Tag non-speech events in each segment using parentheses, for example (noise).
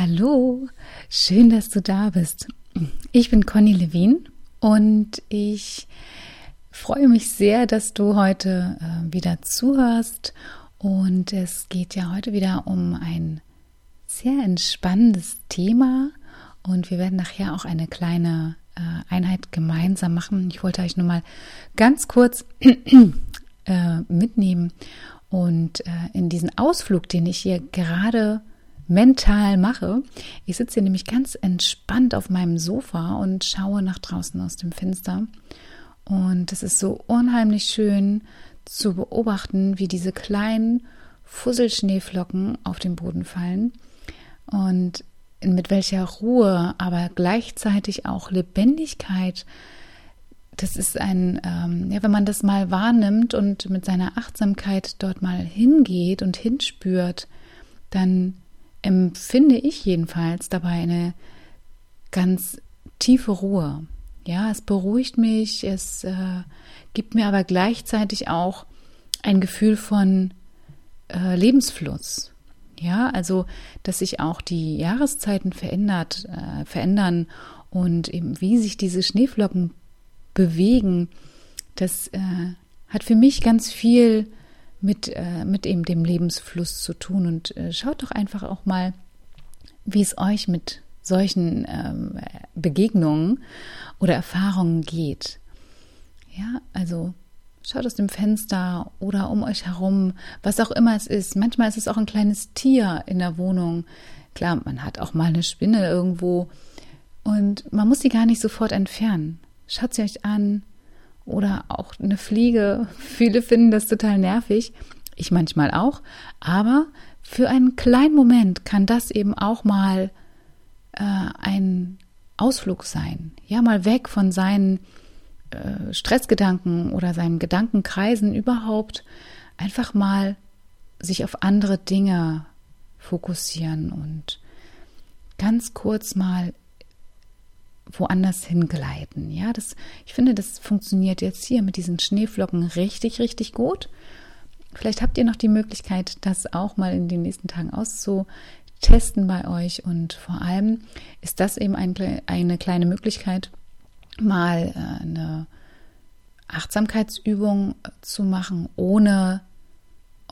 Hallo, schön, dass du da bist. Ich bin Conny Levin und ich freue mich sehr, dass du heute äh, wieder zuhörst. Und es geht ja heute wieder um ein sehr entspannendes Thema und wir werden nachher auch eine kleine äh, Einheit gemeinsam machen. Ich wollte euch nur mal ganz kurz (clears throat) äh, mitnehmen und in diesen Ausflug, den ich hier gerade mental mache. Ich sitze hier nämlich ganz entspannt auf meinem Sofa und schaue nach draußen aus dem Fenster. Und es ist so unheimlich schön zu beobachten, wie diese kleinen Fusselschneeflocken auf den Boden fallen und mit welcher Ruhe, aber gleichzeitig auch Lebendigkeit. Das ist ein, ähm, ja, wenn man das mal wahrnimmt und mit seiner Achtsamkeit dort mal hingeht und hinspürt, dann empfinde ich jedenfalls dabei eine ganz tiefe Ruhe. Ja, es beruhigt mich, es äh, gibt mir aber gleichzeitig auch ein Gefühl von äh, Lebensfluss. Ja, also, dass sich auch die Jahreszeiten verändert, äh, verändern und eben wie sich diese Schneeflocken bewegen, das äh, hat für mich ganz viel mit, äh, mit eben dem Lebensfluss zu tun. Und äh, schaut doch einfach auch mal, wie es euch mit solchen ähm, Begegnungen oder Erfahrungen geht. Ja, also schaut aus dem Fenster oder um euch herum, was auch immer es ist. Manchmal ist es auch ein kleines Tier in der Wohnung. Klar, man hat auch mal eine Spinne irgendwo und man muss sie gar nicht sofort entfernen. Schaut sie euch an, oder auch eine Fliege. Viele finden das total nervig. Ich manchmal auch. Aber für einen kleinen Moment kann das eben auch mal äh, ein Ausflug sein. Ja, mal weg von seinen äh, Stressgedanken oder seinen Gedankenkreisen überhaupt. Einfach mal sich auf andere Dinge fokussieren und ganz kurz mal woanders hingleiten. Ja, das, ich finde, das funktioniert jetzt hier mit diesen Schneeflocken richtig, richtig gut. Vielleicht habt ihr noch die Möglichkeit, das auch mal in den nächsten Tagen auszutesten bei euch. Und vor allem ist das eben ein, eine kleine Möglichkeit, mal äh, eine Achtsamkeitsübung zu machen, ohne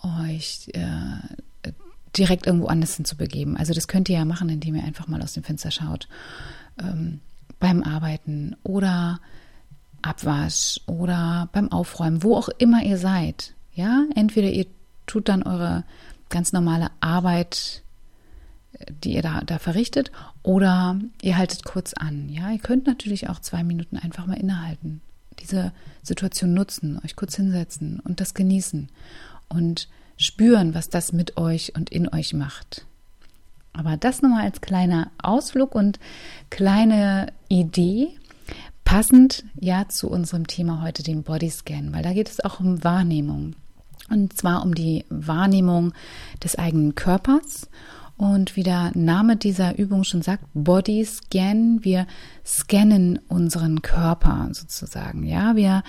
euch äh, direkt irgendwo anders hinzubegeben. Also das könnt ihr ja machen, indem ihr einfach mal aus dem Fenster schaut. Ähm, beim Arbeiten oder Abwasch oder beim Aufräumen, wo auch immer ihr seid. Ja, entweder ihr tut dann eure ganz normale Arbeit, die ihr da, da verrichtet, oder ihr haltet kurz an. Ja, ihr könnt natürlich auch zwei Minuten einfach mal innehalten, diese Situation nutzen, euch kurz hinsetzen und das genießen und spüren, was das mit euch und in euch macht. Aber das nochmal als kleiner Ausflug und kleine Idee, passend ja zu unserem Thema heute, dem Bodyscan, weil da geht es auch um Wahrnehmung. Und zwar um die Wahrnehmung des eigenen Körpers. Und wie der Name dieser Übung schon sagt, Body Scan, wir scannen unseren Körper sozusagen. Ja, wir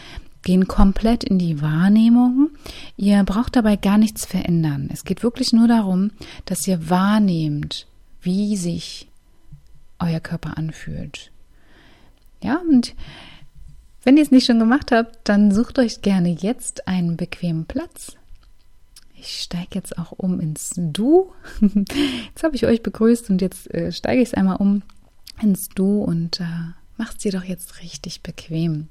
gehen komplett in die Wahrnehmung. Ihr braucht dabei gar nichts verändern. Es geht wirklich nur darum, dass ihr wahrnehmt, wie sich euer Körper anfühlt. Ja, und wenn ihr es nicht schon gemacht habt, dann sucht euch gerne jetzt einen bequemen Platz. Ich steige jetzt auch um ins Du. (laughs) Jetzt habe ich euch begrüßt und jetzt äh, steige ich es einmal um ins Du und äh, macht sie doch jetzt richtig bequem.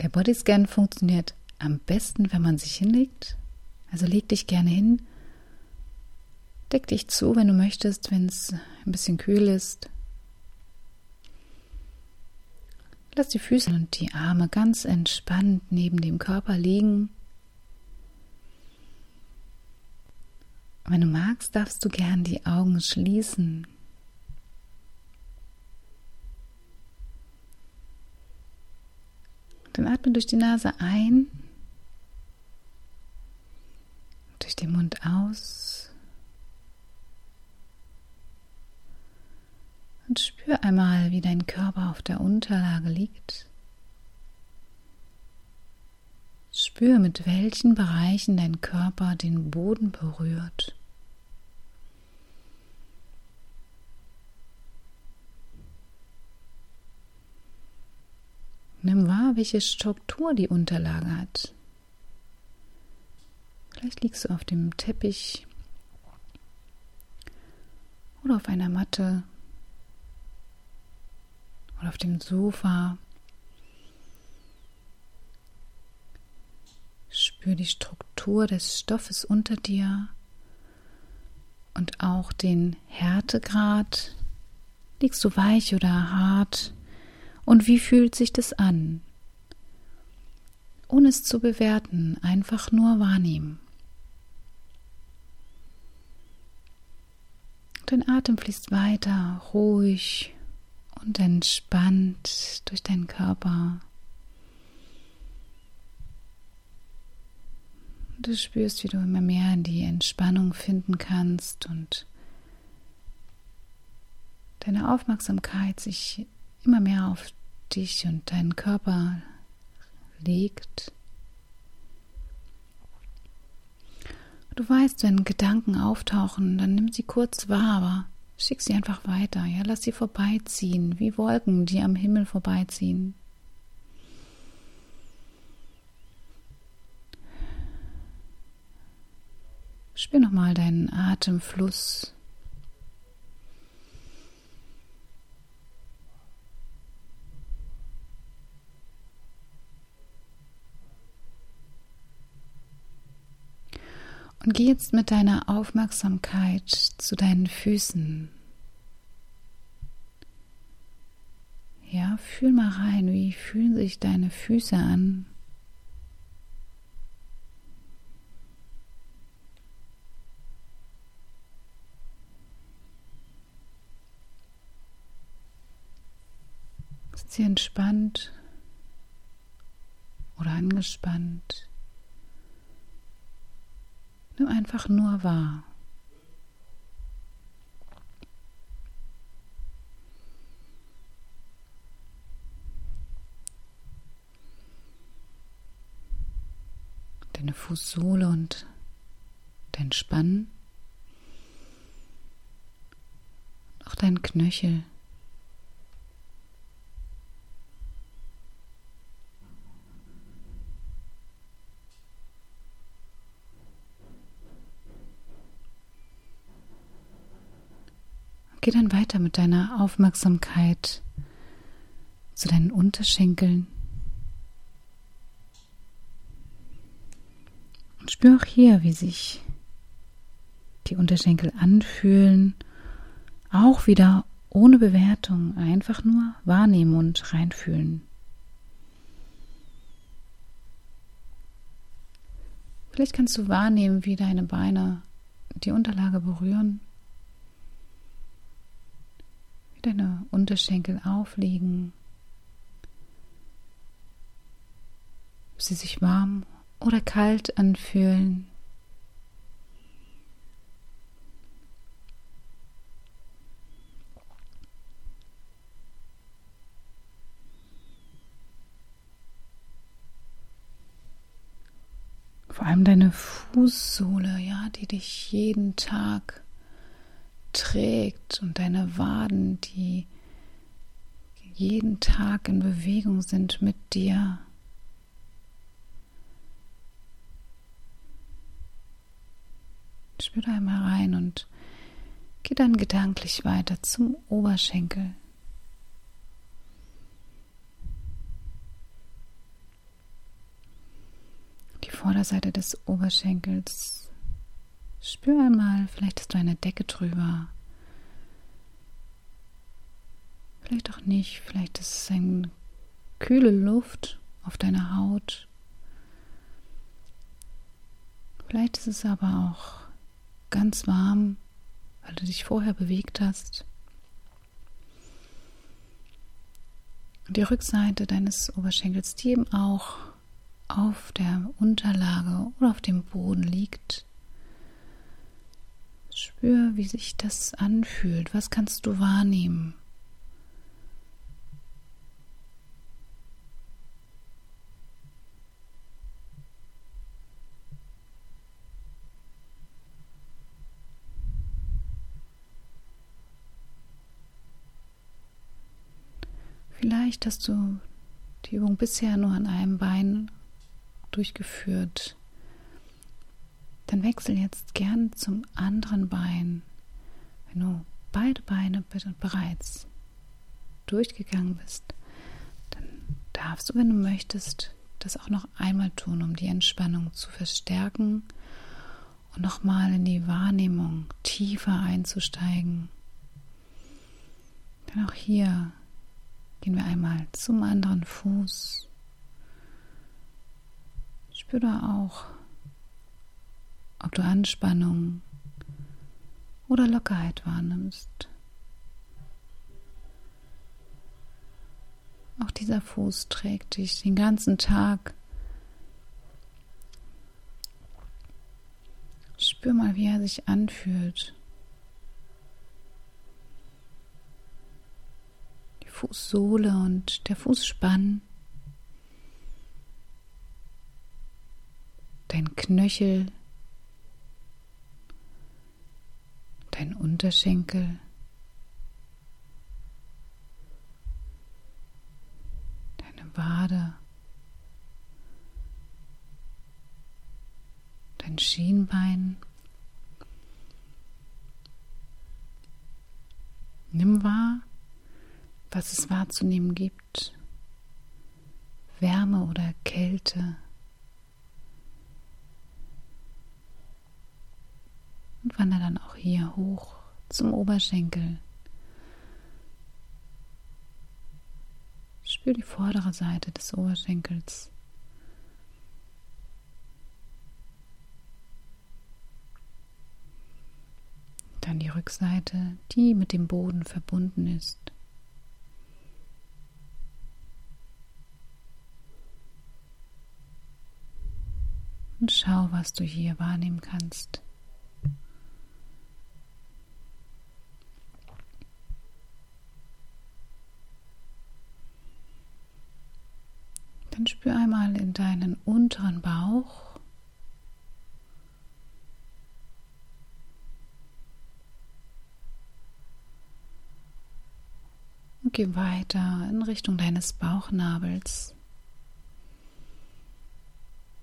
Der Bodyscan funktioniert am besten, wenn man sich hinlegt. Also leg dich gerne hin. Deck dich zu, wenn du möchtest, wenn es ein bisschen kühl ist. Lass die Füße und die Arme ganz entspannt neben dem Körper liegen. Wenn du magst, darfst du gern die Augen schließen. Dann atme durch die Nase ein, durch den Mund aus und spür einmal, wie dein Körper auf der Unterlage liegt. Spür, mit welchen Bereichen dein Körper den Boden berührt. Wahr, welche Struktur die Unterlage hat. Vielleicht liegst du auf dem Teppich oder auf einer Matte oder auf dem Sofa. Spür die Struktur des Stoffes unter dir und auch den Härtegrad. Liegst du weich oder hart? Und wie fühlt sich das an? Ohne es zu bewerten, einfach nur wahrnehmen. Dein Atem fließt weiter, ruhig und entspannt durch deinen Körper. Du spürst, wie du immer mehr in die Entspannung finden kannst und deine Aufmerksamkeit sich immer mehr auf dich und deinen Körper legt. Du weißt, wenn Gedanken auftauchen, dann nimm sie kurz wahr, aber schick sie einfach weiter. Ja, lass sie vorbeiziehen, wie Wolken, die am Himmel vorbeiziehen. Spür nochmal deinen Atemfluss. Und geh jetzt mit deiner Aufmerksamkeit zu deinen Füßen. Ja, fühl mal rein, wie fühlen sich deine Füße an? Ist sie entspannt oder angespannt? Nimm einfach nur wahr. Deine Fußsohle und dein Spann. Auch dein Knöchel. Geh dann weiter mit deiner Aufmerksamkeit zu deinen Unterschenkeln. Und spür auch hier, wie sich die Unterschenkel anfühlen. Auch wieder ohne Bewertung, einfach nur wahrnehmen und reinfühlen. Vielleicht kannst du wahrnehmen, wie deine Beine die Unterlage berühren deine Unterschenkel aufliegen, ob sie sich warm oder kalt anfühlen. Vor allem deine Fußsohle, ja, die dich jeden Tag trägt und deine Waden, die jeden Tag in Bewegung sind mit dir. Spür da einmal rein und geh dann gedanklich weiter zum Oberschenkel. Die Vorderseite des Oberschenkels Spür einmal, vielleicht hast du eine Decke drüber. Vielleicht auch nicht, vielleicht ist es eine kühle Luft auf deiner Haut. Vielleicht ist es aber auch ganz warm, weil du dich vorher bewegt hast. Und die Rückseite deines Oberschenkels, die eben auch auf der Unterlage oder auf dem Boden liegt, Spür, wie sich das anfühlt. Was kannst du wahrnehmen? Vielleicht hast du die Übung bisher nur an einem Bein durchgeführt, dann wechsel jetzt gern zum anderen Bein. Wenn du beide Beine bereits durchgegangen bist, dann darfst du, wenn du möchtest, das auch noch einmal tun, um die Entspannung zu verstärken und nochmal in die Wahrnehmung tiefer einzusteigen. Denn auch hier gehen wir einmal zum anderen Fuß. Spüre auch, ob du Anspannung oder Lockerheit wahrnimmst. Auch dieser Fuß trägt dich den ganzen Tag. Spür mal, wie er sich anfühlt. Die Fußsohle und der Fußspann. Dein Knöchel. Dein Unterschenkel. Wade, dein Schienbein. Nimm wahr, was es wahrzunehmen gibt. Wärme oder Kälte. Und wandere dann hier hoch zum Oberschenkel. Spür die vordere Seite des Oberschenkels. Dann die Rückseite, die mit dem Boden verbunden ist. Und schau, was du hier wahrnehmen kannst. Dann spür einmal in deinen unteren Bauch. Und geh weiter in Richtung deines Bauchnabels.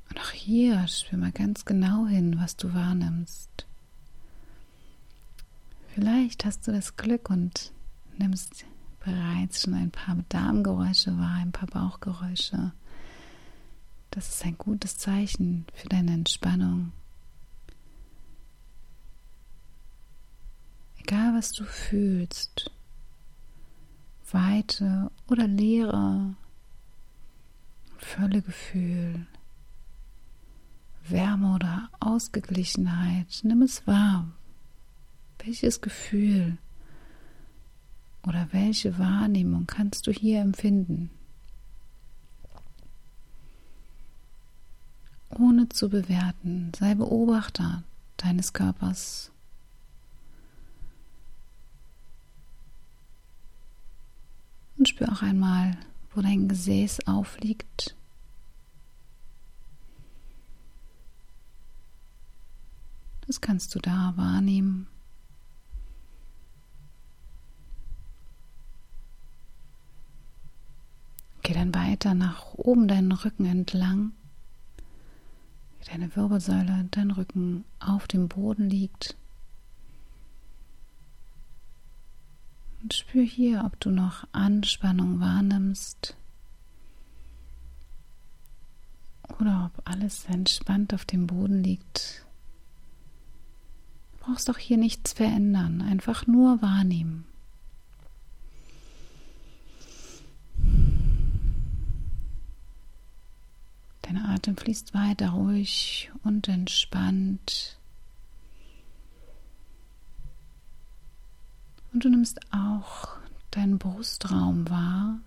Und auch hier spür mal ganz genau hin, was du wahrnimmst. Vielleicht hast du das Glück und nimmst bereits schon ein paar Darmgeräusche wahr, ein paar Bauchgeräusche. Das ist ein gutes Zeichen für deine Entspannung. Egal was du fühlst, Weite oder Leere, Völlegefühl, Wärme oder Ausgeglichenheit, nimm es wahr. Welches Gefühl oder welche Wahrnehmung kannst du hier empfinden? Ohne zu bewerten. Sei Beobachter deines Körpers. Und spür auch einmal, wo dein Gesäß aufliegt. Das kannst du da wahrnehmen. Geh dann weiter nach oben deinen Rücken entlang deine Wirbelsäule, dein Rücken auf dem Boden liegt. Und spür hier, ob du noch Anspannung wahrnimmst oder ob alles entspannt auf dem Boden liegt. Du brauchst auch hier nichts verändern, einfach nur wahrnehmen. Dein Atem fließt weiter ruhig und entspannt. Und du nimmst auch deinen Brustraum wahr.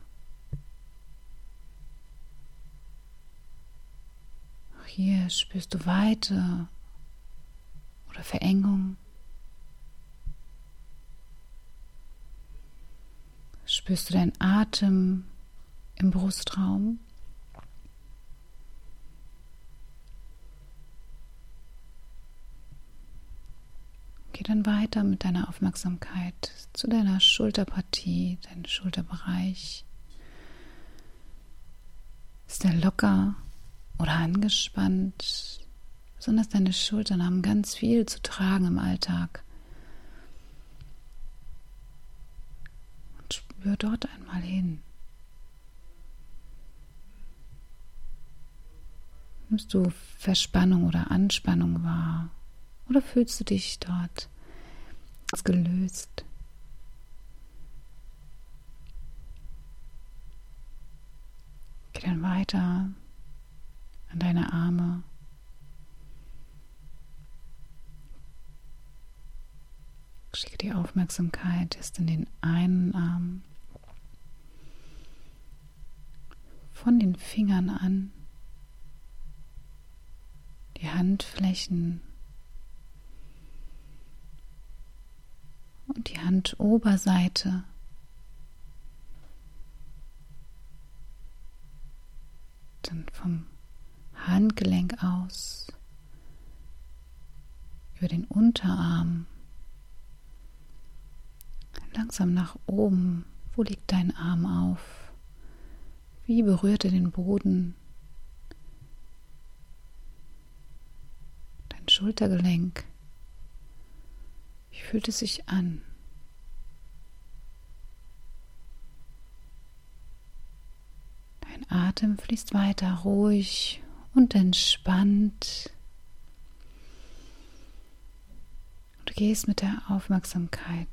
Auch hier spürst du Weite oder Verengung. Spürst du deinen Atem im Brustraum? Geh dann weiter mit deiner Aufmerksamkeit zu deiner Schulterpartie, deinem Schulterbereich. Ist er locker oder angespannt? Besonders deine Schultern haben ganz viel zu tragen im Alltag. Und spür dort einmal hin. Nimmst du Verspannung oder Anspannung wahr? Oder fühlst du dich dort gelöst? Geh dann weiter an deine Arme. Schicke die Aufmerksamkeit erst in den einen Arm, von den Fingern an, die Handflächen und die Handoberseite. Dann vom Handgelenk aus über den Unterarm langsam nach oben. Wo liegt dein Arm auf? Wie berührt er den Boden? Dein Schultergelenk. Wie fühlt es sich an? Dein Atem fließt weiter ruhig und entspannt. Du gehst mit der Aufmerksamkeit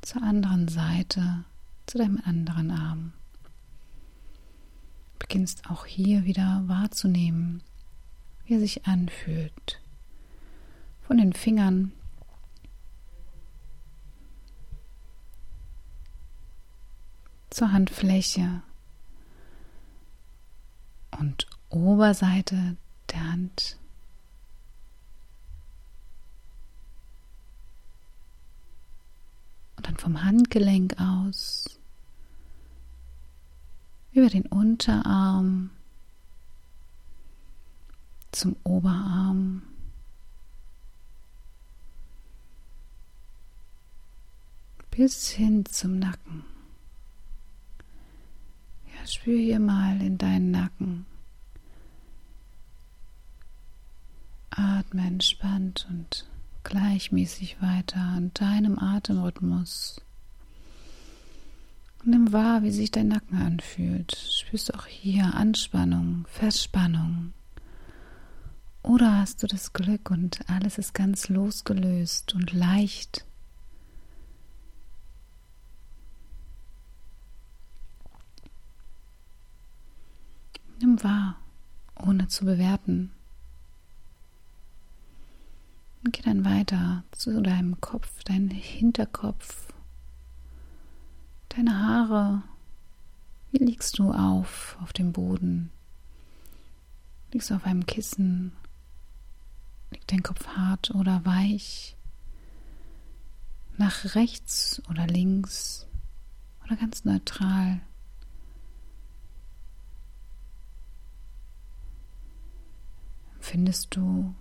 zur anderen Seite, zu deinem anderen Arm. Du beginnst auch hier wieder wahrzunehmen, wie er sich anfühlt. Von den Fingern zur Handfläche und Oberseite der Hand und dann vom Handgelenk aus über den Unterarm zum Oberarm. Bis hin zum Nacken. Spür hier mal in deinen Nacken. Atme entspannt und gleichmäßig weiter an deinem Atemrhythmus. nimm wahr, wie sich dein Nacken anfühlt. Spürst du auch hier Anspannung, Verspannung? Oder hast du das Glück und alles ist ganz losgelöst und leicht? Nimm wahr, ohne zu bewerten. Und geh dann weiter zu deinem Kopf, dein Hinterkopf, deine Haare. Wie liegst du auf auf dem Boden? Liegst du auf einem Kissen? Liegt dein Kopf hart oder weich? Nach rechts oder links oder ganz neutral? Findest du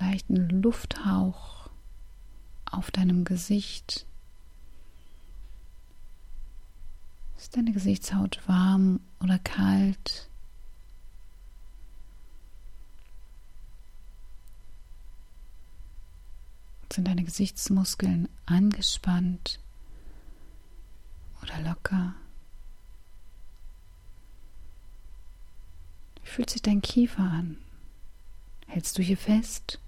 leichten Lufthauch auf deinem Gesicht. Ist deine Gesichtshaut warm oder kalt? Sind deine Gesichtsmuskeln angespannt oder locker? Wie fühlt sich dein Kiefer an? Hältst du hier fest?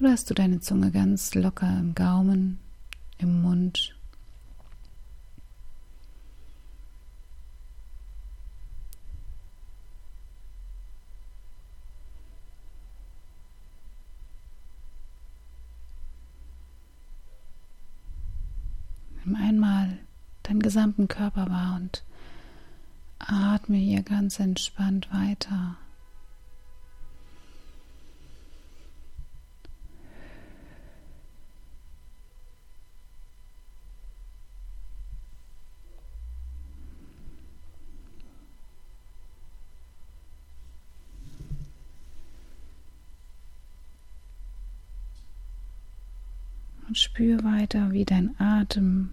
Oder hast du deine Zunge ganz locker im Gaumen, im Mund? Nimm einmal deinen gesamten Körper wahr und atme hier ganz entspannt weiter. Und spür weiter, wie dein Atem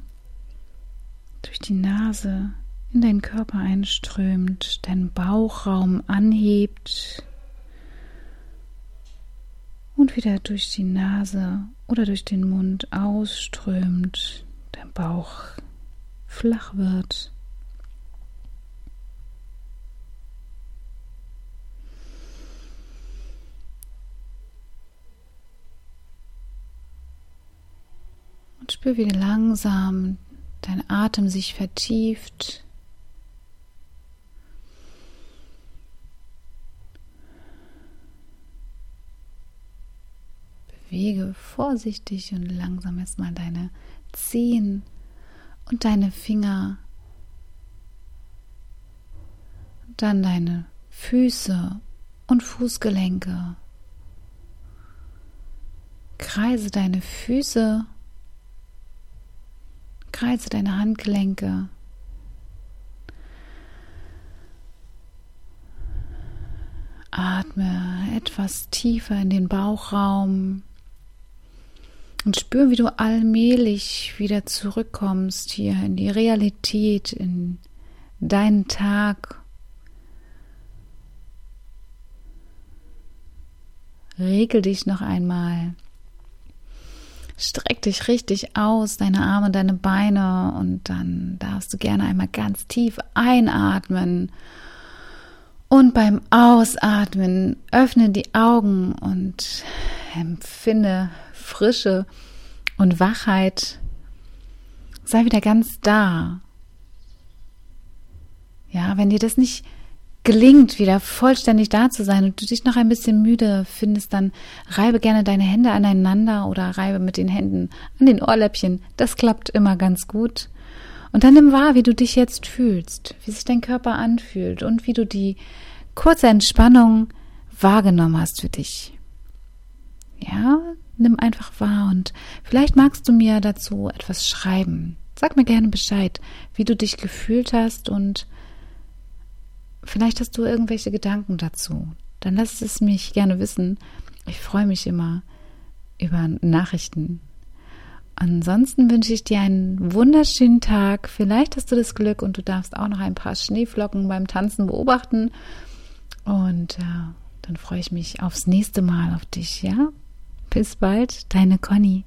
durch die Nase in deinen Körper einströmt, deinen Bauchraum anhebt und wieder durch die Nase oder durch den Mund ausströmt, dein Bauch flach wird. Und spür, wie langsam dein Atem sich vertieft. Bewege vorsichtig und langsam erstmal deine Zehen und deine Finger. Dann deine Füße und Fußgelenke. Kreise deine Füße Kreise deine Handgelenke. Atme etwas tiefer in den Bauchraum und spür, wie du allmählich wieder zurückkommst hier in die Realität, in deinen Tag. Regel dich noch einmal. Streck dich richtig aus, deine Arme, deine Beine und dann darfst du gerne einmal ganz tief einatmen. Und beim Ausatmen öffne die Augen und empfinde Frische und Wachheit. Sei wieder ganz da. Ja, wenn dir das nicht gelingt, wieder vollständig da zu sein und du dich noch ein bisschen müde findest, dann reibe gerne deine Hände aneinander oder reibe mit den Händen an den Ohrläppchen. Das klappt immer ganz gut. Und dann nimm wahr, wie du dich jetzt fühlst, wie sich dein Körper anfühlt und wie du die kurze Entspannung wahrgenommen hast für dich. Ja, nimm einfach wahr und vielleicht magst du mir dazu etwas schreiben. Sag mir gerne Bescheid, wie du dich gefühlt hast und Vielleicht hast du irgendwelche Gedanken dazu. Dann lass es mich gerne wissen. Ich freue mich immer über Nachrichten. Ansonsten wünsche ich dir einen wunderschönen Tag. Vielleicht hast du das Glück und du darfst auch noch ein paar Schneeflocken beim Tanzen beobachten. Und äh, dann freue ich mich aufs nächste Mal auf dich, ja? Bis bald, deine Conny.